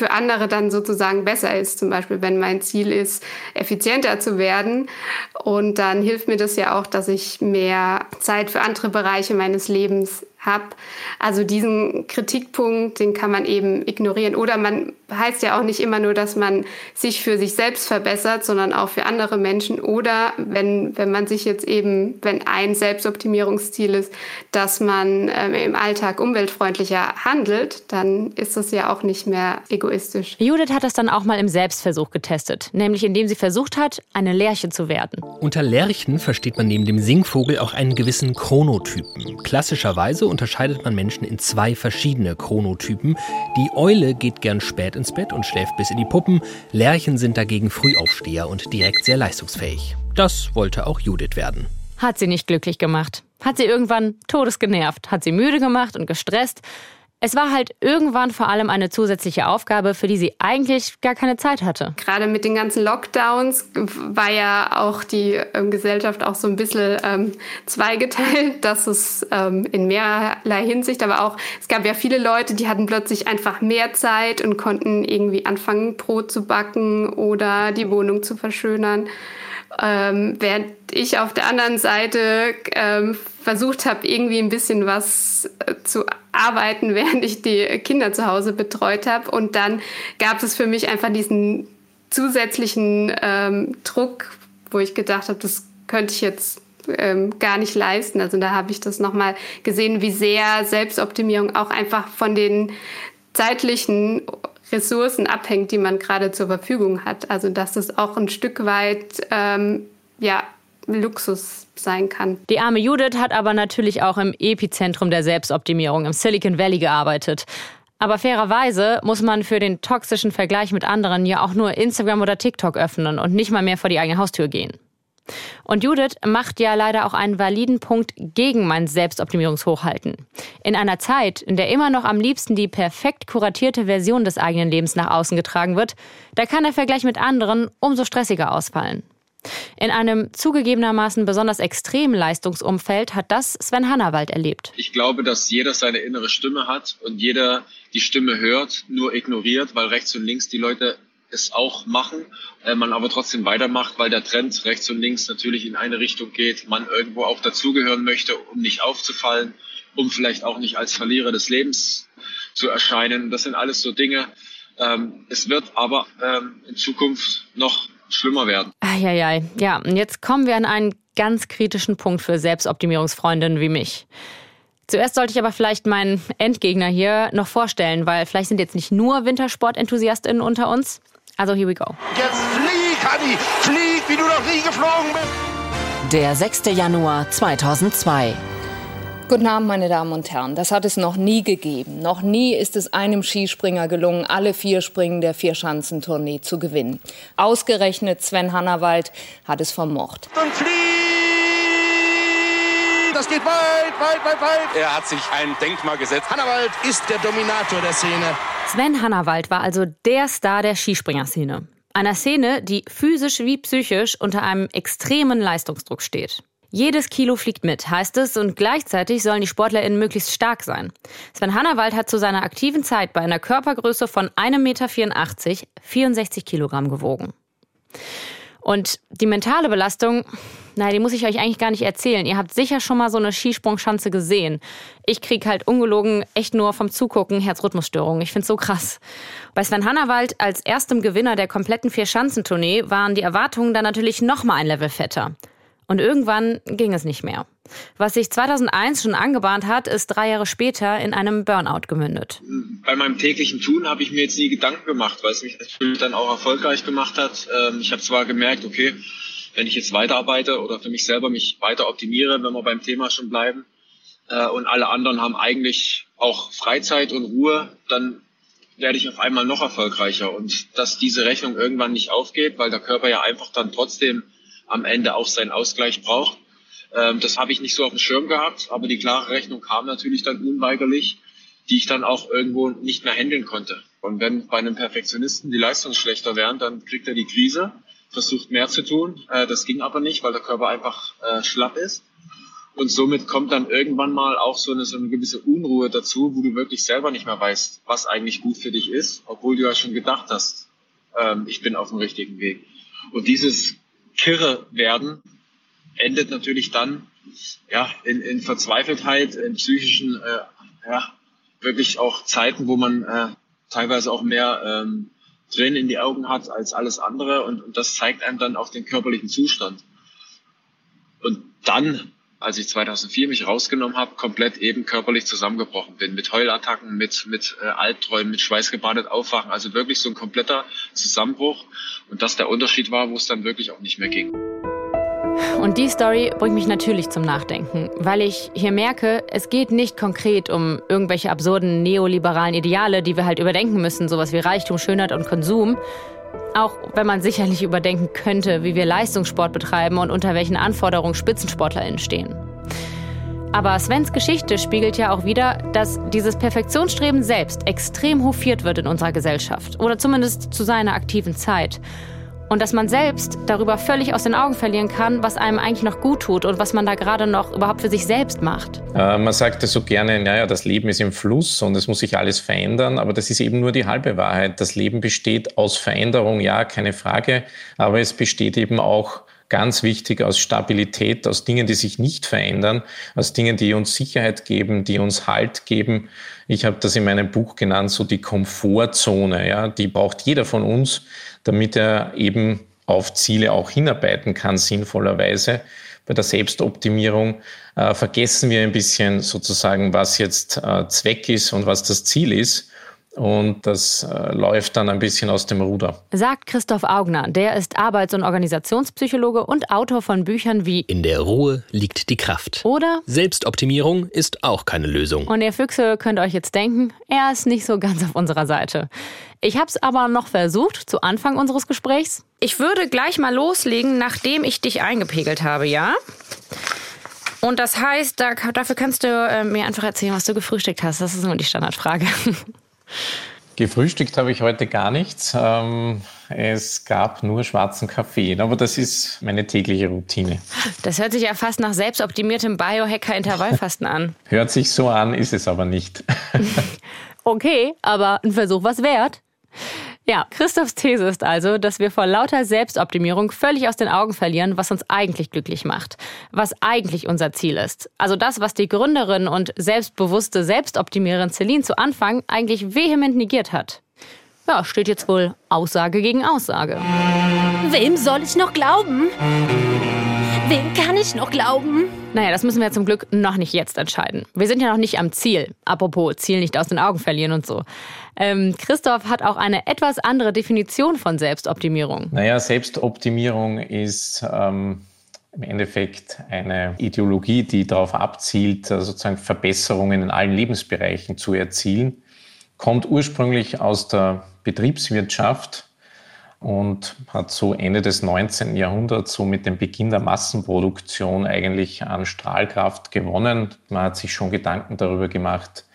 für andere dann sozusagen besser ist. Zum Beispiel, wenn mein Ziel ist, effizienter zu werden. Und dann hilft mir das ja auch, dass ich mehr Zeit für andere Bereiche meines Lebens habe. Also diesen Kritikpunkt, den kann man eben ignorieren. Oder man heißt ja auch nicht immer nur, dass man sich für sich selbst verbessert, sondern auch für andere Menschen. Oder wenn, wenn man sich jetzt eben, wenn ein Selbstoptimierungsziel ist, dass man ähm, im Alltag umweltfreundlicher handelt, dann ist das ja auch nicht mehr egoistisch. Judith hat das dann auch mal im Selbstversuch getestet, nämlich indem sie versucht hat, eine Lerche zu werden. Unter Lerchen versteht man neben dem Singvogel auch einen gewissen Chronotypen. Klassischerweise unterscheidet man Menschen in zwei verschiedene Chronotypen. Die Eule geht gern spät ins Bett und schläft bis in die Puppen. Lerchen sind dagegen Frühaufsteher und direkt sehr leistungsfähig. Das wollte auch Judith werden. Hat sie nicht glücklich gemacht. Hat sie irgendwann todesgenervt. Hat sie müde gemacht und gestresst. Es war halt irgendwann vor allem eine zusätzliche Aufgabe, für die sie eigentlich gar keine Zeit hatte. Gerade mit den ganzen Lockdowns war ja auch die ähm, Gesellschaft auch so ein bisschen ähm, zweigeteilt, dass es ähm, in mehrerlei Hinsicht, aber auch es gab ja viele Leute, die hatten plötzlich einfach mehr Zeit und konnten irgendwie anfangen, Brot zu backen oder die Wohnung zu verschönern. Ähm, während ich auf der anderen Seite ähm, versucht habe, irgendwie ein bisschen was äh, zu arbeiten, während ich die Kinder zu Hause betreut habe. Und dann gab es für mich einfach diesen zusätzlichen ähm, Druck, wo ich gedacht habe, das könnte ich jetzt ähm, gar nicht leisten. Also da habe ich das nochmal gesehen, wie sehr Selbstoptimierung auch einfach von den zeitlichen Ressourcen abhängt, die man gerade zur Verfügung hat. Also dass es auch ein Stück weit ähm, ja, Luxus sein kann. Die arme Judith hat aber natürlich auch im Epizentrum der Selbstoptimierung im Silicon Valley gearbeitet. Aber fairerweise muss man für den toxischen Vergleich mit anderen ja auch nur Instagram oder TikTok öffnen und nicht mal mehr vor die eigene Haustür gehen. Und Judith macht ja leider auch einen validen Punkt gegen mein Selbstoptimierungshochhalten. In einer Zeit, in der immer noch am liebsten die perfekt kuratierte Version des eigenen Lebens nach außen getragen wird, da kann der Vergleich mit anderen umso stressiger ausfallen. In einem zugegebenermaßen besonders extremen Leistungsumfeld hat das Sven Hannawald erlebt. Ich glaube, dass jeder seine innere Stimme hat und jeder die Stimme hört, nur ignoriert, weil rechts und links die Leute es auch machen, äh, man aber trotzdem weitermacht, weil der Trend rechts und links natürlich in eine Richtung geht, man irgendwo auch dazugehören möchte, um nicht aufzufallen, um vielleicht auch nicht als Verlierer des Lebens zu erscheinen. Das sind alles so Dinge. Ähm, es wird aber ähm, in Zukunft noch schlimmer werden. Eieiei. Ja, und jetzt kommen wir an einen ganz kritischen Punkt für Selbstoptimierungsfreundinnen wie mich. Zuerst sollte ich aber vielleicht meinen Endgegner hier noch vorstellen, weil vielleicht sind jetzt nicht nur Wintersport-EnthusiastInnen unter uns. Also here we go. Jetzt flieg, Hanni! Flieg, wie du noch nie geflogen bist! Der 6. Januar 2002. Guten Abend, meine Damen und Herren. Das hat es noch nie gegeben. Noch nie ist es einem Skispringer gelungen, alle vier Springen der Vierschanzentournee zu gewinnen. Ausgerechnet Sven Hannawald hat es vermocht. Und flieg! Das geht weit, weit, weit, weit. Er hat sich ein Denkmal gesetzt. Hannawald ist der Dominator der Szene. Sven Hannawald war also der Star der Skispringerszene. Einer Szene, die physisch wie psychisch unter einem extremen Leistungsdruck steht. Jedes Kilo fliegt mit, heißt es, und gleichzeitig sollen die SportlerInnen möglichst stark sein. Sven Hannawald hat zu seiner aktiven Zeit bei einer Körpergröße von 1,84 Meter 64 Kilogramm gewogen. Und die mentale Belastung, naja, die muss ich euch eigentlich gar nicht erzählen. Ihr habt sicher schon mal so eine Skisprungschanze gesehen. Ich krieg halt ungelogen echt nur vom Zugucken Herzrhythmusstörungen. Ich find's so krass. Bei Sven Hannawald als erstem Gewinner der kompletten Vier-Schanzentournee waren die Erwartungen dann natürlich noch mal ein Level fetter. Und irgendwann ging es nicht mehr. Was sich 2001 schon angebahnt hat, ist drei Jahre später in einem Burnout gemündet. Bei meinem täglichen Tun habe ich mir jetzt nie Gedanken gemacht, weil es mich natürlich dann auch erfolgreich gemacht hat. Ähm, ich habe zwar gemerkt, okay, wenn ich jetzt weiterarbeite oder für mich selber mich weiter optimiere, wenn wir beim Thema schon bleiben, äh, und alle anderen haben eigentlich auch Freizeit und Ruhe, dann werde ich auf einmal noch erfolgreicher. Und dass diese Rechnung irgendwann nicht aufgeht, weil der Körper ja einfach dann trotzdem am Ende auch seinen Ausgleich braucht. Ähm, das habe ich nicht so auf dem Schirm gehabt, aber die klare Rechnung kam natürlich dann unweigerlich, die ich dann auch irgendwo nicht mehr handeln konnte. Und wenn bei einem Perfektionisten die Leistungen schlechter werden, dann kriegt er die Krise, versucht mehr zu tun. Äh, das ging aber nicht, weil der Körper einfach äh, schlapp ist. Und somit kommt dann irgendwann mal auch so eine, so eine gewisse Unruhe dazu, wo du wirklich selber nicht mehr weißt, was eigentlich gut für dich ist, obwohl du ja schon gedacht hast, ähm, ich bin auf dem richtigen Weg. Und dieses kirre werden, endet natürlich dann ja, in, in Verzweifeltheit, in psychischen, äh, ja, wirklich auch Zeiten, wo man äh, teilweise auch mehr ähm, Tränen in die Augen hat als alles andere und, und das zeigt einem dann auch den körperlichen Zustand. Und dann, als ich 2004 mich rausgenommen habe, komplett eben körperlich zusammengebrochen bin, mit Heulattacken, mit, mit äh, Albträumen, mit schweißgebadet aufwachen, also wirklich so ein kompletter Zusammenbruch und das der Unterschied war, wo es dann wirklich auch nicht mehr ging. Und die Story bringt mich natürlich zum Nachdenken, weil ich hier merke, es geht nicht konkret um irgendwelche absurden neoliberalen Ideale, die wir halt überdenken müssen, sowas wie Reichtum, Schönheit und Konsum. Auch wenn man sicherlich überdenken könnte, wie wir Leistungssport betreiben und unter welchen Anforderungen SpitzensportlerInnen stehen. Aber Svens Geschichte spiegelt ja auch wieder, dass dieses Perfektionsstreben selbst extrem hofiert wird in unserer Gesellschaft. Oder zumindest zu seiner aktiven Zeit. Und dass man selbst darüber völlig aus den Augen verlieren kann, was einem eigentlich noch gut tut und was man da gerade noch überhaupt für sich selbst macht. Äh, man sagt so gerne, naja, das Leben ist im Fluss und es muss sich alles verändern, aber das ist eben nur die halbe Wahrheit. Das Leben besteht aus Veränderung, ja, keine Frage, aber es besteht eben auch ganz wichtig aus Stabilität, aus Dingen, die sich nicht verändern, aus Dingen, die uns Sicherheit geben, die uns Halt geben. Ich habe das in meinem Buch genannt, so die Komfortzone. Ja, die braucht jeder von uns, damit er eben auf Ziele auch hinarbeiten kann, sinnvollerweise. Bei der Selbstoptimierung äh, vergessen wir ein bisschen sozusagen, was jetzt äh, Zweck ist und was das Ziel ist und das äh, läuft dann ein bisschen aus dem Ruder. Sagt Christoph Augner. Der ist Arbeits- und Organisationspsychologe und Autor von Büchern wie In der Ruhe liegt die Kraft. Oder Selbstoptimierung ist auch keine Lösung. Und ihr Füchse könnt euch jetzt denken, er ist nicht so ganz auf unserer Seite. Ich habe es aber noch versucht zu Anfang unseres Gesprächs. Ich würde gleich mal loslegen, nachdem ich dich eingepegelt habe, ja? Und das heißt, da, dafür kannst du äh, mir einfach erzählen, was du gefrühstückt hast. Das ist nur die Standardfrage. Gefrühstückt habe ich heute gar nichts. Ähm, es gab nur schwarzen Kaffee, aber das ist meine tägliche Routine. Das hört sich ja fast nach selbstoptimiertem Biohacker-Intervallfasten an. Hört sich so an, ist es aber nicht. okay, aber ein Versuch was wert. Ja, Christophs These ist also, dass wir vor lauter Selbstoptimierung völlig aus den Augen verlieren, was uns eigentlich glücklich macht, was eigentlich unser Ziel ist. Also das, was die Gründerin und selbstbewusste Selbstoptimiererin Celine zu Anfang eigentlich vehement negiert hat. Ja, steht jetzt wohl Aussage gegen Aussage. Wem soll ich noch glauben? Wem kann ich noch glauben? Naja, das müssen wir zum Glück noch nicht jetzt entscheiden. Wir sind ja noch nicht am Ziel. Apropos Ziel nicht aus den Augen verlieren und so. Ähm, Christoph hat auch eine etwas andere Definition von Selbstoptimierung. Naja, Selbstoptimierung ist ähm, im Endeffekt eine Ideologie, die darauf abzielt, äh, sozusagen Verbesserungen in allen Lebensbereichen zu erzielen. Kommt ursprünglich aus der Betriebswirtschaft und hat so Ende des 19. Jahrhunderts, so mit dem Beginn der Massenproduktion eigentlich an Strahlkraft gewonnen. Man hat sich schon Gedanken darüber gemacht,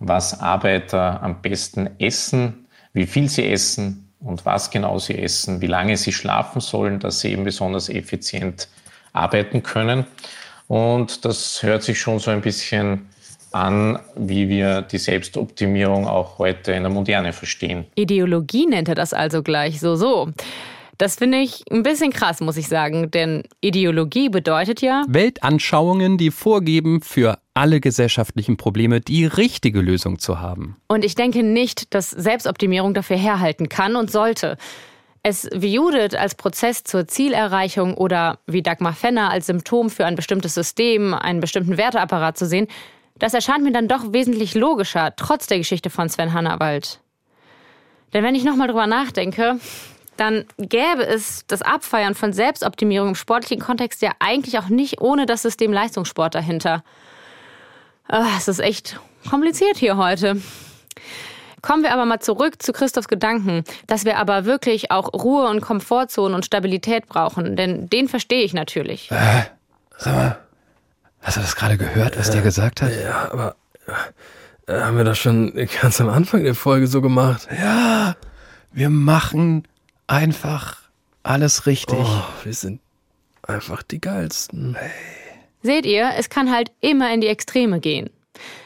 was Arbeiter am besten essen, wie viel sie essen und was genau sie essen, wie lange sie schlafen sollen, dass sie eben besonders effizient arbeiten können. Und das hört sich schon so ein bisschen an, wie wir die Selbstoptimierung auch heute in der Moderne verstehen. Ideologie nennt er das also gleich so so. Das finde ich ein bisschen krass, muss ich sagen, denn Ideologie bedeutet ja Weltanschauungen, die vorgeben, für alle gesellschaftlichen Probleme die richtige Lösung zu haben. Und ich denke nicht, dass Selbstoptimierung dafür herhalten kann und sollte. Es wie Judith als Prozess zur Zielerreichung oder wie Dagmar Fenner als Symptom für ein bestimmtes System, einen bestimmten Werteapparat zu sehen, das erscheint mir dann doch wesentlich logischer, trotz der Geschichte von Sven Hannawald. Denn wenn ich nochmal drüber nachdenke, dann gäbe es das Abfeiern von Selbstoptimierung im sportlichen Kontext ja eigentlich auch nicht ohne das System Leistungssport dahinter. Ah, es ist echt kompliziert hier heute. Kommen wir aber mal zurück zu Christophs Gedanken, dass wir aber wirklich auch Ruhe und Komfortzonen und Stabilität brauchen, denn den verstehe ich natürlich. Äh, sag mal, Hast du das gerade gehört, was der gesagt hat? Ja, aber äh, haben wir das schon ganz am Anfang der Folge so gemacht? Ja, wir machen einfach alles richtig. Oh, wir sind einfach die geilsten. Hey. Seht ihr, es kann halt immer in die Extreme gehen.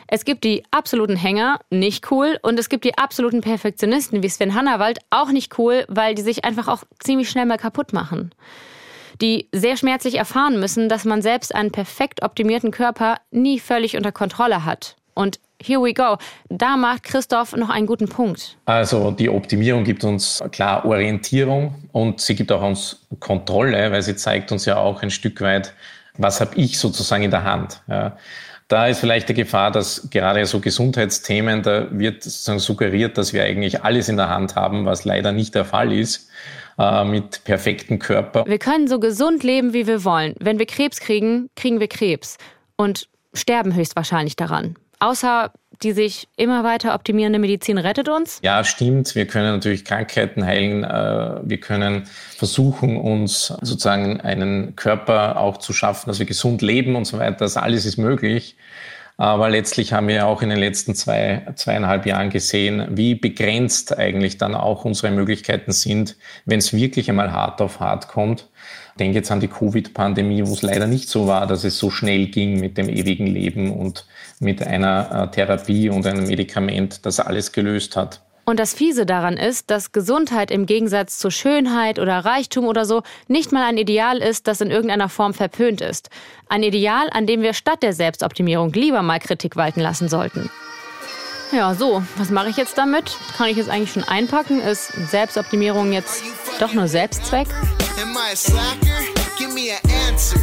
Es gibt die absoluten Hänger, nicht cool, und es gibt die absoluten Perfektionisten wie Sven Hannawald, auch nicht cool, weil die sich einfach auch ziemlich schnell mal kaputt machen die sehr schmerzlich erfahren müssen, dass man selbst einen perfekt optimierten Körper nie völlig unter Kontrolle hat. Und here we go. Da macht Christoph noch einen guten Punkt. Also die Optimierung gibt uns klar Orientierung und sie gibt auch uns Kontrolle, weil sie zeigt uns ja auch ein Stück weit, was habe ich sozusagen in der Hand. Ja. Da ist vielleicht die Gefahr, dass gerade so Gesundheitsthemen, da wird sozusagen suggeriert, dass wir eigentlich alles in der Hand haben, was leider nicht der Fall ist. Äh, mit perfektem Körper. Wir können so gesund leben, wie wir wollen. Wenn wir Krebs kriegen, kriegen wir Krebs und sterben höchstwahrscheinlich daran. Außer die sich immer weiter optimierende Medizin rettet uns? Ja, stimmt. Wir können natürlich Krankheiten heilen. Äh, wir können versuchen, uns sozusagen einen Körper auch zu schaffen, dass wir gesund leben und so weiter. Das alles ist möglich. Aber letztlich haben wir auch in den letzten zwei, zweieinhalb Jahren gesehen, wie begrenzt eigentlich dann auch unsere Möglichkeiten sind, wenn es wirklich einmal hart auf hart kommt. Ich denke jetzt an die Covid-Pandemie, wo es leider nicht so war, dass es so schnell ging mit dem ewigen Leben und mit einer äh, Therapie und einem Medikament, das alles gelöst hat. Und das Fiese daran ist, dass Gesundheit im Gegensatz zu Schönheit oder Reichtum oder so nicht mal ein Ideal ist, das in irgendeiner Form verpönt ist. Ein Ideal, an dem wir statt der Selbstoptimierung lieber mal Kritik walten lassen sollten. Ja, so, was mache ich jetzt damit? Kann ich jetzt eigentlich schon einpacken? Ist Selbstoptimierung jetzt doch nur Selbstzweck? Am I a slacker? Give me an answer.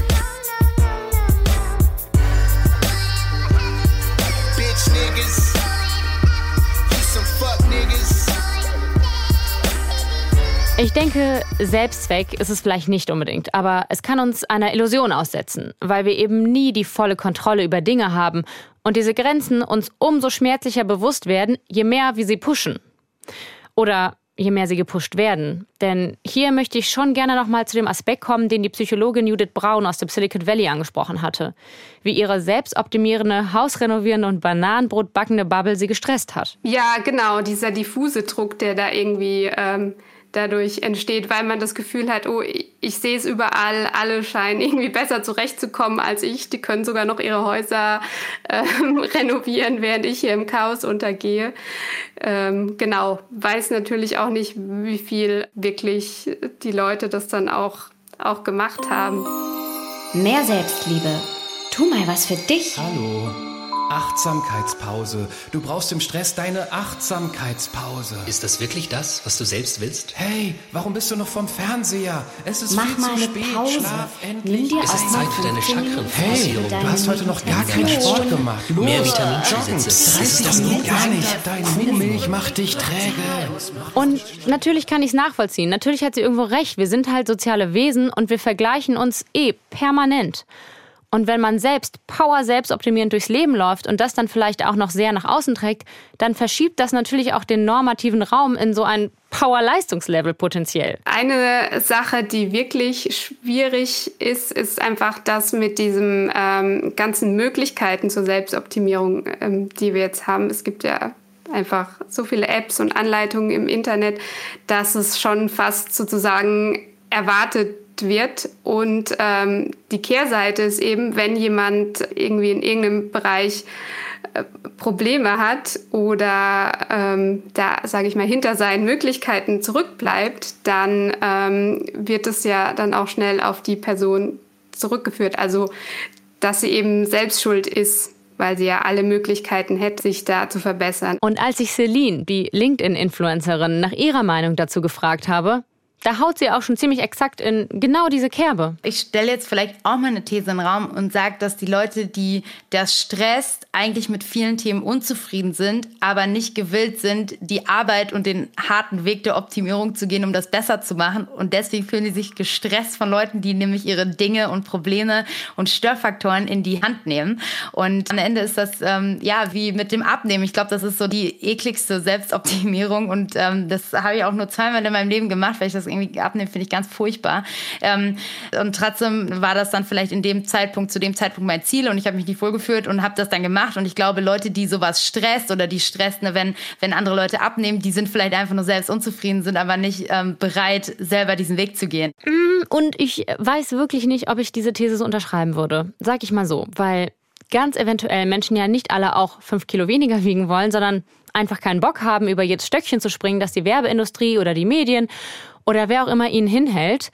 Ich denke, Selbstzweck ist es vielleicht nicht unbedingt, aber es kann uns einer Illusion aussetzen, weil wir eben nie die volle Kontrolle über Dinge haben und diese Grenzen uns umso schmerzlicher bewusst werden, je mehr wir sie pushen. Oder je mehr sie gepusht werden. Denn hier möchte ich schon gerne nochmal zu dem Aspekt kommen, den die Psychologin Judith Braun aus dem Silicon Valley angesprochen hatte. Wie ihre selbstoptimierende, hausrenovierende und Bananenbrot backende Bubble sie gestresst hat. Ja, genau, dieser diffuse Druck, der da irgendwie ähm, dadurch entsteht, weil man das Gefühl hat, oh, ich sehe es überall, alle scheinen irgendwie besser zurechtzukommen als ich. Die können sogar noch ihre Häuser ähm, renovieren, während ich hier im Chaos untergehe. Ähm, genau, weiß natürlich auch nicht, wie viel wirklich die Leute das dann auch, auch gemacht haben. Mehr Selbstliebe. Tu mal was für dich. Hallo. Achtsamkeitspause. Du brauchst im Stress deine Achtsamkeitspause. Ist das wirklich das, was du selbst willst? Hey, warum bist du noch vom Fernseher? Es ist Mach viel mal zu eine spät. Pause. Schlaf endlich. Nimm dir es ist Zeit für deine 15 Minuten Hey, du hast heute noch gar keinen. Sport gemacht. Los, Mehr joggen. Vitaminzusätze. 30 Das Minuten gar nicht. Deine Kuhmilch macht dich träge. Und natürlich kann ich es nachvollziehen. Natürlich hat sie irgendwo recht. Wir sind halt soziale Wesen und wir vergleichen uns eh permanent. Und wenn man selbst power selbstoptimierend durchs Leben läuft und das dann vielleicht auch noch sehr nach außen trägt, dann verschiebt das natürlich auch den normativen Raum in so ein Power-Leistungslevel potenziell. Eine Sache, die wirklich schwierig ist, ist einfach das mit diesen ähm, ganzen Möglichkeiten zur Selbstoptimierung, ähm, die wir jetzt haben. Es gibt ja einfach so viele Apps und Anleitungen im Internet, dass es schon fast sozusagen erwartet wird. Und ähm, die Kehrseite ist eben, wenn jemand irgendwie in irgendeinem Bereich äh, Probleme hat oder ähm, da, sage ich mal, hinter seinen Möglichkeiten zurückbleibt, dann ähm, wird es ja dann auch schnell auf die Person zurückgeführt. Also, dass sie eben selbst schuld ist, weil sie ja alle Möglichkeiten hätte, sich da zu verbessern. Und als ich Celine, die LinkedIn-Influencerin, nach ihrer Meinung dazu gefragt habe, da haut sie auch schon ziemlich exakt in genau diese Kerbe. Ich stelle jetzt vielleicht auch mal eine These in den Raum und sage, dass die Leute, die das stresst, eigentlich mit vielen Themen unzufrieden sind, aber nicht gewillt sind, die Arbeit und den harten Weg der Optimierung zu gehen, um das besser zu machen. Und deswegen fühlen die sich gestresst von Leuten, die nämlich ihre Dinge und Probleme und Störfaktoren in die Hand nehmen. Und am Ende ist das ähm, ja wie mit dem Abnehmen. Ich glaube, das ist so die ekligste Selbstoptimierung. Und ähm, das habe ich auch nur zweimal in meinem Leben gemacht, weil ich das irgendwie abnehmen, finde ich ganz furchtbar. Ähm, und trotzdem war das dann vielleicht in dem Zeitpunkt, zu dem Zeitpunkt mein Ziel und ich habe mich nicht wohlgefühlt und habe das dann gemacht. Und ich glaube, Leute, die sowas stresst oder die stresst, ne, wenn, wenn andere Leute abnehmen, die sind vielleicht einfach nur selbst unzufrieden, sind aber nicht ähm, bereit, selber diesen Weg zu gehen. Mm, Und ich weiß wirklich nicht, ob ich diese These so unterschreiben würde. Sag ich mal so, weil ganz eventuell Menschen ja nicht alle auch fünf Kilo weniger wiegen wollen, sondern einfach keinen Bock haben, über jedes Stöckchen zu springen, das die Werbeindustrie oder die Medien oder wer auch immer ihnen hinhält.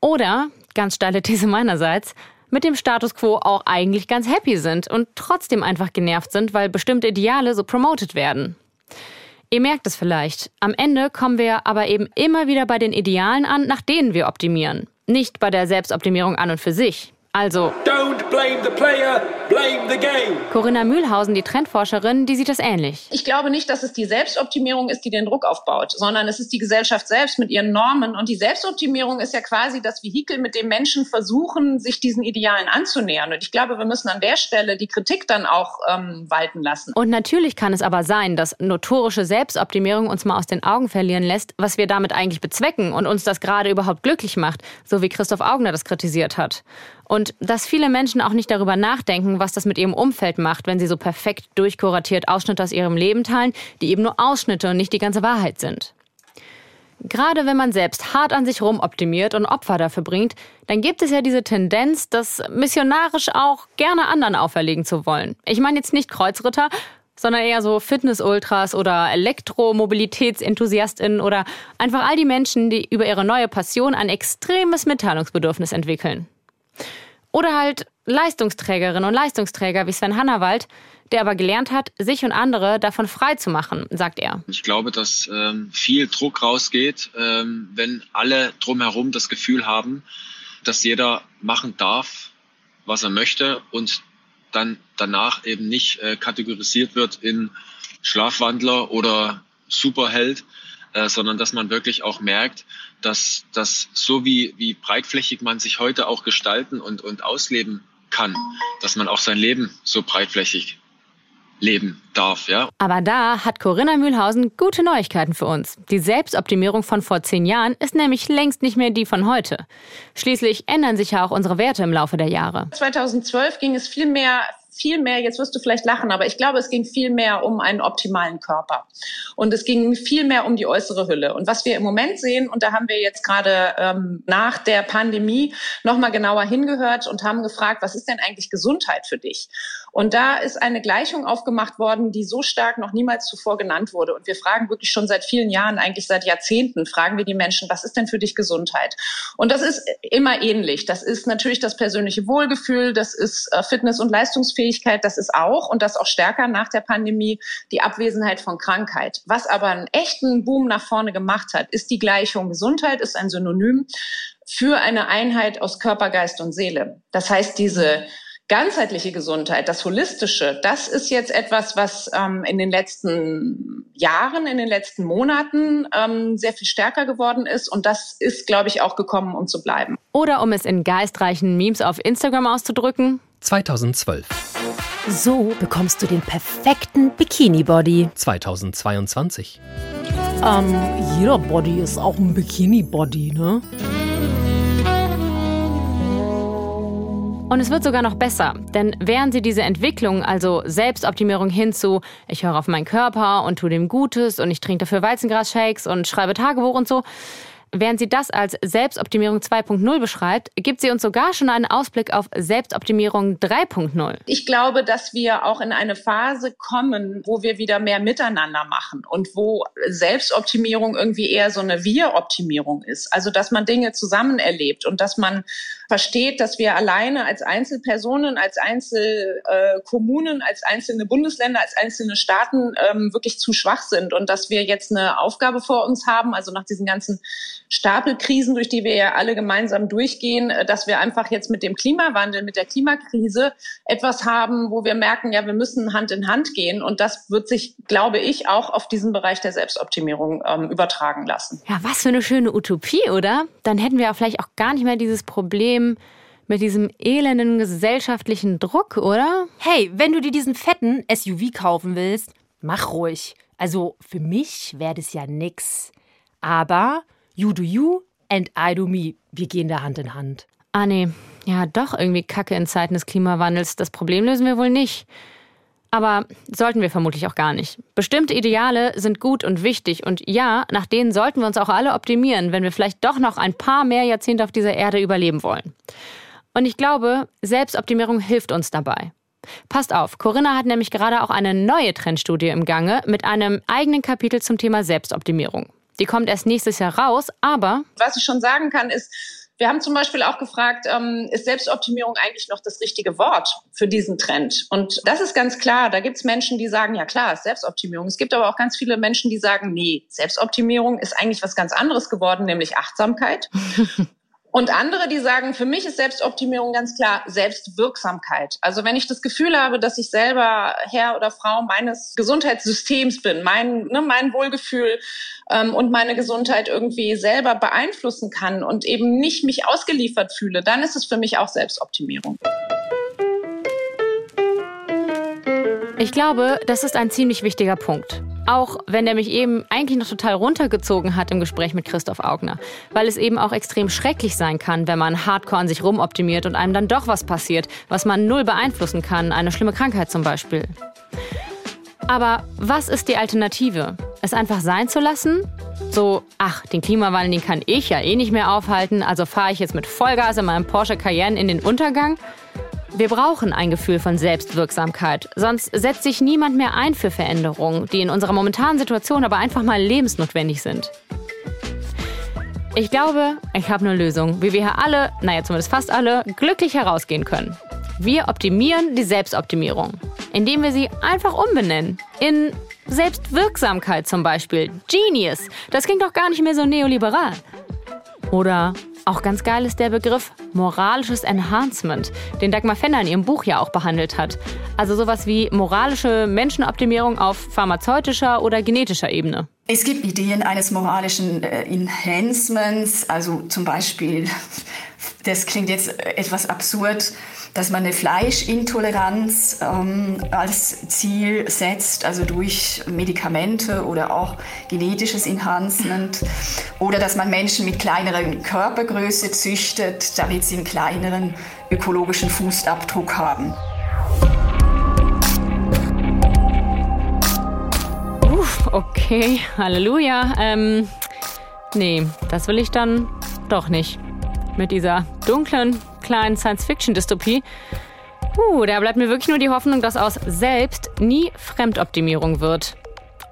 Oder, ganz steile These meinerseits, mit dem Status quo auch eigentlich ganz happy sind und trotzdem einfach genervt sind, weil bestimmte Ideale so promoted werden. Ihr merkt es vielleicht. Am Ende kommen wir aber eben immer wieder bei den Idealen an, nach denen wir optimieren. Nicht bei der Selbstoptimierung an und für sich. Also. Don't blame the player, blame the game. Corinna Mühlhausen, die Trendforscherin, die sieht das ähnlich. Ich glaube nicht, dass es die Selbstoptimierung ist, die den Druck aufbaut, sondern es ist die Gesellschaft selbst mit ihren Normen. Und die Selbstoptimierung ist ja quasi das Vehikel, mit dem Menschen versuchen, sich diesen Idealen anzunähern. Und ich glaube, wir müssen an der Stelle die Kritik dann auch ähm, walten lassen. Und natürlich kann es aber sein, dass notorische Selbstoptimierung uns mal aus den Augen verlieren lässt, was wir damit eigentlich bezwecken und uns das gerade überhaupt glücklich macht, so wie Christoph Augner das kritisiert hat. Und dass viele Menschen auch nicht darüber nachdenken, was das mit ihrem Umfeld macht, wenn sie so perfekt durchkuratiert Ausschnitte aus ihrem Leben teilen, die eben nur Ausschnitte und nicht die ganze Wahrheit sind. Gerade wenn man selbst hart an sich rumoptimiert und Opfer dafür bringt, dann gibt es ja diese Tendenz, das missionarisch auch gerne anderen auferlegen zu wollen. Ich meine jetzt nicht Kreuzritter, sondern eher so Fitness-Ultras oder Elektromobilitätsenthusiastinnen oder einfach all die Menschen, die über ihre neue Passion ein extremes Mitteilungsbedürfnis entwickeln. Oder halt Leistungsträgerinnen und Leistungsträger wie Sven Hannawald, der aber gelernt hat, sich und andere davon frei zu machen, sagt er. Ich glaube, dass ähm, viel Druck rausgeht, ähm, wenn alle drumherum das Gefühl haben, dass jeder machen darf, was er möchte und dann danach eben nicht äh, kategorisiert wird in Schlafwandler oder Superheld, äh, sondern dass man wirklich auch merkt, dass das so wie, wie breitflächig man sich heute auch gestalten und, und ausleben kann, dass man auch sein Leben so breitflächig leben darf, ja. Aber da hat Corinna Mühlhausen gute Neuigkeiten für uns. Die Selbstoptimierung von vor zehn Jahren ist nämlich längst nicht mehr die von heute. Schließlich ändern sich ja auch unsere Werte im Laufe der Jahre. 2012 ging es viel mehr viel mehr, jetzt wirst du vielleicht lachen, aber ich glaube, es ging viel mehr um einen optimalen Körper. Und es ging viel mehr um die äußere Hülle. Und was wir im Moment sehen, und da haben wir jetzt gerade ähm, nach der Pandemie nochmal genauer hingehört und haben gefragt, was ist denn eigentlich Gesundheit für dich? Und da ist eine Gleichung aufgemacht worden, die so stark noch niemals zuvor genannt wurde. Und wir fragen wirklich schon seit vielen Jahren, eigentlich seit Jahrzehnten, fragen wir die Menschen, was ist denn für dich Gesundheit? Und das ist immer ähnlich. Das ist natürlich das persönliche Wohlgefühl, das ist äh, Fitness- und Leistungsfähigkeit, das ist auch, und das auch stärker nach der Pandemie, die Abwesenheit von Krankheit. Was aber einen echten Boom nach vorne gemacht hat, ist die Gleichung Gesundheit, ist ein Synonym für eine Einheit aus Körper, Geist und Seele. Das heißt, diese ganzheitliche Gesundheit, das Holistische, das ist jetzt etwas, was ähm, in den letzten Jahren, in den letzten Monaten ähm, sehr viel stärker geworden ist. Und das ist, glaube ich, auch gekommen, um zu bleiben. Oder um es in geistreichen Memes auf Instagram auszudrücken. 2012. So bekommst du den perfekten Bikini-Body. 2022. Ähm, jeder Body ist auch ein Bikini-Body, ne? Und es wird sogar noch besser, denn während sie diese Entwicklung, also Selbstoptimierung hin zu, ich höre auf meinen Körper und tue dem Gutes und ich trinke dafür Weizengrasshakes und schreibe Tagebuch und so, Während sie das als Selbstoptimierung 2.0 beschreibt, gibt sie uns sogar schon einen Ausblick auf Selbstoptimierung 3.0. Ich glaube, dass wir auch in eine Phase kommen, wo wir wieder mehr miteinander machen und wo Selbstoptimierung irgendwie eher so eine Wir-Optimierung ist. Also, dass man Dinge zusammen erlebt und dass man versteht, dass wir alleine als Einzelpersonen, als Einzelkommunen, als einzelne Bundesländer, als einzelne Staaten ähm, wirklich zu schwach sind und dass wir jetzt eine Aufgabe vor uns haben, also nach diesen ganzen Stapelkrisen, durch die wir ja alle gemeinsam durchgehen, äh, dass wir einfach jetzt mit dem Klimawandel, mit der Klimakrise etwas haben, wo wir merken, ja, wir müssen Hand in Hand gehen. Und das wird sich, glaube ich, auch auf diesen Bereich der Selbstoptimierung ähm, übertragen lassen. Ja, was für eine schöne Utopie, oder? Dann hätten wir auch vielleicht auch gar nicht mehr dieses Problem mit diesem elenden gesellschaftlichen Druck, oder? Hey, wenn du dir diesen fetten SUV kaufen willst, mach ruhig. Also für mich wäre das ja nix. Aber You do you and I do me. Wir gehen da Hand in Hand. Ah, nee. Ja, doch irgendwie Kacke in Zeiten des Klimawandels. Das Problem lösen wir wohl nicht. Aber sollten wir vermutlich auch gar nicht. Bestimmte Ideale sind gut und wichtig und ja, nach denen sollten wir uns auch alle optimieren, wenn wir vielleicht doch noch ein paar mehr Jahrzehnte auf dieser Erde überleben wollen. Und ich glaube, Selbstoptimierung hilft uns dabei. Passt auf, Corinna hat nämlich gerade auch eine neue Trendstudie im Gange mit einem eigenen Kapitel zum Thema Selbstoptimierung. Die kommt erst nächstes Jahr raus, aber. Was ich schon sagen kann, ist, wir haben zum Beispiel auch gefragt, ähm, ist Selbstoptimierung eigentlich noch das richtige Wort für diesen Trend? Und das ist ganz klar. Da gibt es Menschen, die sagen, ja klar, ist Selbstoptimierung. Es gibt aber auch ganz viele Menschen, die sagen, nee, Selbstoptimierung ist eigentlich was ganz anderes geworden, nämlich Achtsamkeit. Und andere, die sagen, für mich ist Selbstoptimierung ganz klar Selbstwirksamkeit. Also wenn ich das Gefühl habe, dass ich selber Herr oder Frau meines Gesundheitssystems bin, mein, ne, mein Wohlgefühl ähm, und meine Gesundheit irgendwie selber beeinflussen kann und eben nicht mich ausgeliefert fühle, dann ist es für mich auch Selbstoptimierung. Ich glaube, das ist ein ziemlich wichtiger Punkt. Auch wenn er mich eben eigentlich noch total runtergezogen hat im Gespräch mit Christoph Augner. Weil es eben auch extrem schrecklich sein kann, wenn man hardcore an sich rumoptimiert und einem dann doch was passiert, was man null beeinflussen kann. Eine schlimme Krankheit zum Beispiel. Aber was ist die Alternative? Es einfach sein zu lassen? So, ach, den Klimawandel, den kann ich ja eh nicht mehr aufhalten, also fahre ich jetzt mit Vollgas in meinem Porsche Cayenne in den Untergang? Wir brauchen ein Gefühl von Selbstwirksamkeit, sonst setzt sich niemand mehr ein für Veränderungen, die in unserer momentanen Situation aber einfach mal lebensnotwendig sind. Ich glaube, ich habe eine Lösung, wie wir hier alle, naja zumindest fast alle, glücklich herausgehen können. Wir optimieren die Selbstoptimierung, indem wir sie einfach umbenennen. In Selbstwirksamkeit zum Beispiel. Genius. Das klingt doch gar nicht mehr so neoliberal. Oder auch ganz geil ist der Begriff moralisches Enhancement, den Dagmar Fenner in ihrem Buch ja auch behandelt hat. Also sowas wie moralische Menschenoptimierung auf pharmazeutischer oder genetischer Ebene. Es gibt Ideen eines moralischen äh, Enhancements, also zum Beispiel, das klingt jetzt etwas absurd, dass man eine Fleischintoleranz ähm, als Ziel setzt, also durch Medikamente oder auch genetisches Enhancement. Oder dass man Menschen mit kleineren Körpergröße züchtet, damit sie einen kleineren ökologischen Fußabdruck haben. Uff, okay, Halleluja. Ähm, nee, das will ich dann doch nicht. Mit dieser dunklen, kleinen Science-Fiction-Dystopie. Uh, da bleibt mir wirklich nur die Hoffnung, dass aus selbst nie Fremdoptimierung wird.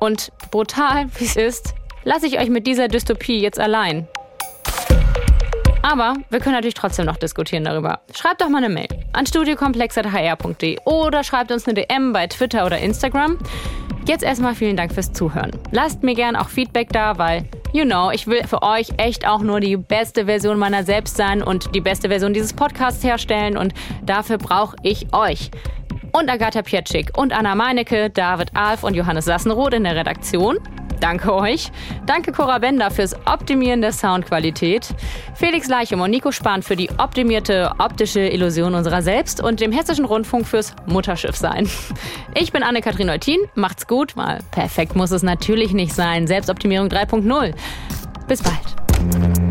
Und brutal wie es ist, lasse ich euch mit dieser Dystopie jetzt allein. Aber wir können natürlich trotzdem noch diskutieren darüber. Schreibt doch mal eine Mail an studiokomplex.hr.de oder schreibt uns eine DM bei Twitter oder Instagram. Jetzt erstmal vielen Dank fürs Zuhören. Lasst mir gern auch Feedback da, weil, you know, ich will für euch echt auch nur die beste Version meiner selbst sein und die beste Version dieses Podcasts herstellen und dafür brauche ich euch. Und Agatha Pietschik und Anna Meinecke, David Alf und Johannes Sassenroth in der Redaktion. Danke euch. Danke Cora Bender fürs Optimieren der Soundqualität. Felix Leichum und Nico Spahn für die optimierte optische Illusion unserer selbst und dem Hessischen Rundfunk fürs Mutterschiff sein. Ich bin Anne-Kathrin Neutin. Macht's gut, weil perfekt muss es natürlich nicht sein. Selbstoptimierung 3.0. Bis bald.